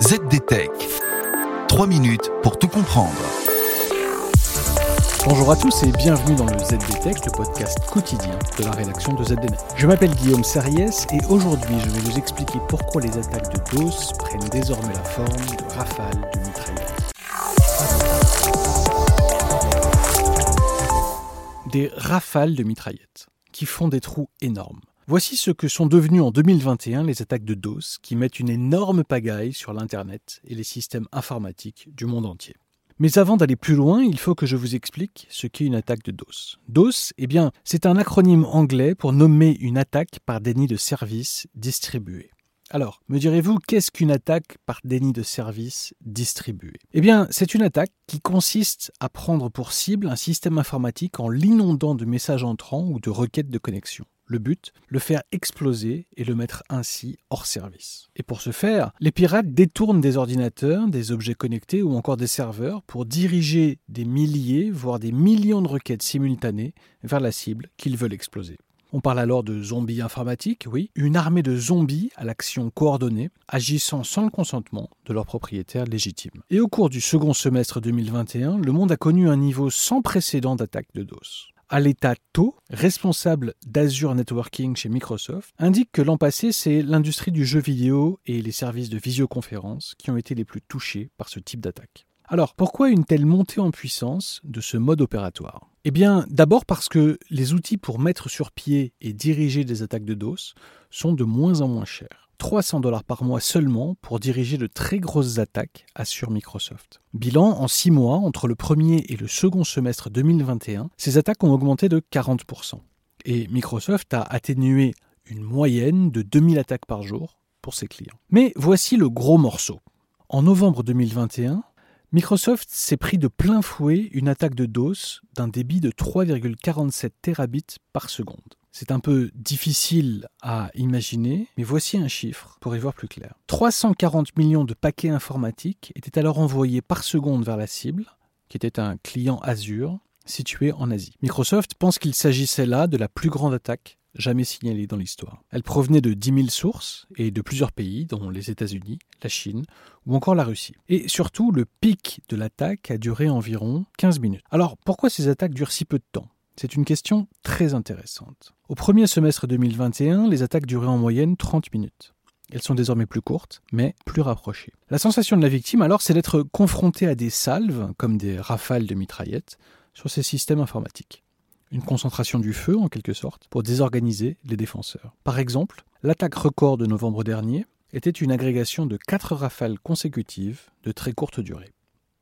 ZDTech. 3 minutes pour tout comprendre. Bonjour à tous et bienvenue dans le ZDTech, le podcast quotidien de la rédaction de ZDNet. Je m'appelle Guillaume Serriès et aujourd'hui je vais vous expliquer pourquoi les attaques de DOS prennent désormais la forme de rafales de mitraillettes. Des rafales de mitraillettes qui font des trous énormes. Voici ce que sont devenus en 2021 les attaques de DOS qui mettent une énorme pagaille sur l'Internet et les systèmes informatiques du monde entier. Mais avant d'aller plus loin, il faut que je vous explique ce qu'est une attaque de DOS. DOS, eh bien, c'est un acronyme anglais pour nommer une attaque par déni de service distribué. Alors, me direz-vous, qu'est-ce qu'une attaque par déni de service distribué? Eh bien, c'est une attaque qui consiste à prendre pour cible un système informatique en l'inondant de messages entrants ou de requêtes de connexion. Le but, le faire exploser et le mettre ainsi hors service. Et pour ce faire, les pirates détournent des ordinateurs, des objets connectés ou encore des serveurs pour diriger des milliers, voire des millions de requêtes simultanées vers la cible qu'ils veulent exploser. On parle alors de zombies informatiques, oui, une armée de zombies à l'action coordonnée, agissant sans le consentement de leurs propriétaires légitimes. Et au cours du second semestre 2021, le monde a connu un niveau sans précédent d'attaque de DOS. Aleta To, responsable d'Azure Networking chez Microsoft, indique que l'an passé, c'est l'industrie du jeu vidéo et les services de visioconférence qui ont été les plus touchés par ce type d'attaque. Alors, pourquoi une telle montée en puissance de ce mode opératoire? Eh bien, d'abord parce que les outils pour mettre sur pied et diriger des attaques de DOS sont de moins en moins chers. 300 dollars par mois seulement pour diriger de très grosses attaques, assure Microsoft. Bilan, en 6 mois, entre le premier et le second semestre 2021, ces attaques ont augmenté de 40%. Et Microsoft a atténué une moyenne de 2000 attaques par jour pour ses clients. Mais voici le gros morceau. En novembre 2021, Microsoft s'est pris de plein fouet une attaque de DOS d'un débit de 3,47 terabits par seconde. C'est un peu difficile à imaginer, mais voici un chiffre pour y voir plus clair. 340 millions de paquets informatiques étaient alors envoyés par seconde vers la cible, qui était un client Azure situé en Asie. Microsoft pense qu'il s'agissait là de la plus grande attaque jamais signalée dans l'histoire. Elle provenait de 10 000 sources et de plusieurs pays, dont les États-Unis, la Chine ou encore la Russie. Et surtout, le pic de l'attaque a duré environ 15 minutes. Alors, pourquoi ces attaques durent si peu de temps? C'est une question très intéressante. Au premier semestre 2021, les attaques duraient en moyenne 30 minutes. Elles sont désormais plus courtes, mais plus rapprochées. La sensation de la victime, alors, c'est d'être confrontée à des salves, comme des rafales de mitraillettes, sur ces systèmes informatiques. Une concentration du feu, en quelque sorte, pour désorganiser les défenseurs. Par exemple, l'attaque record de novembre dernier était une agrégation de quatre rafales consécutives de très courte durée.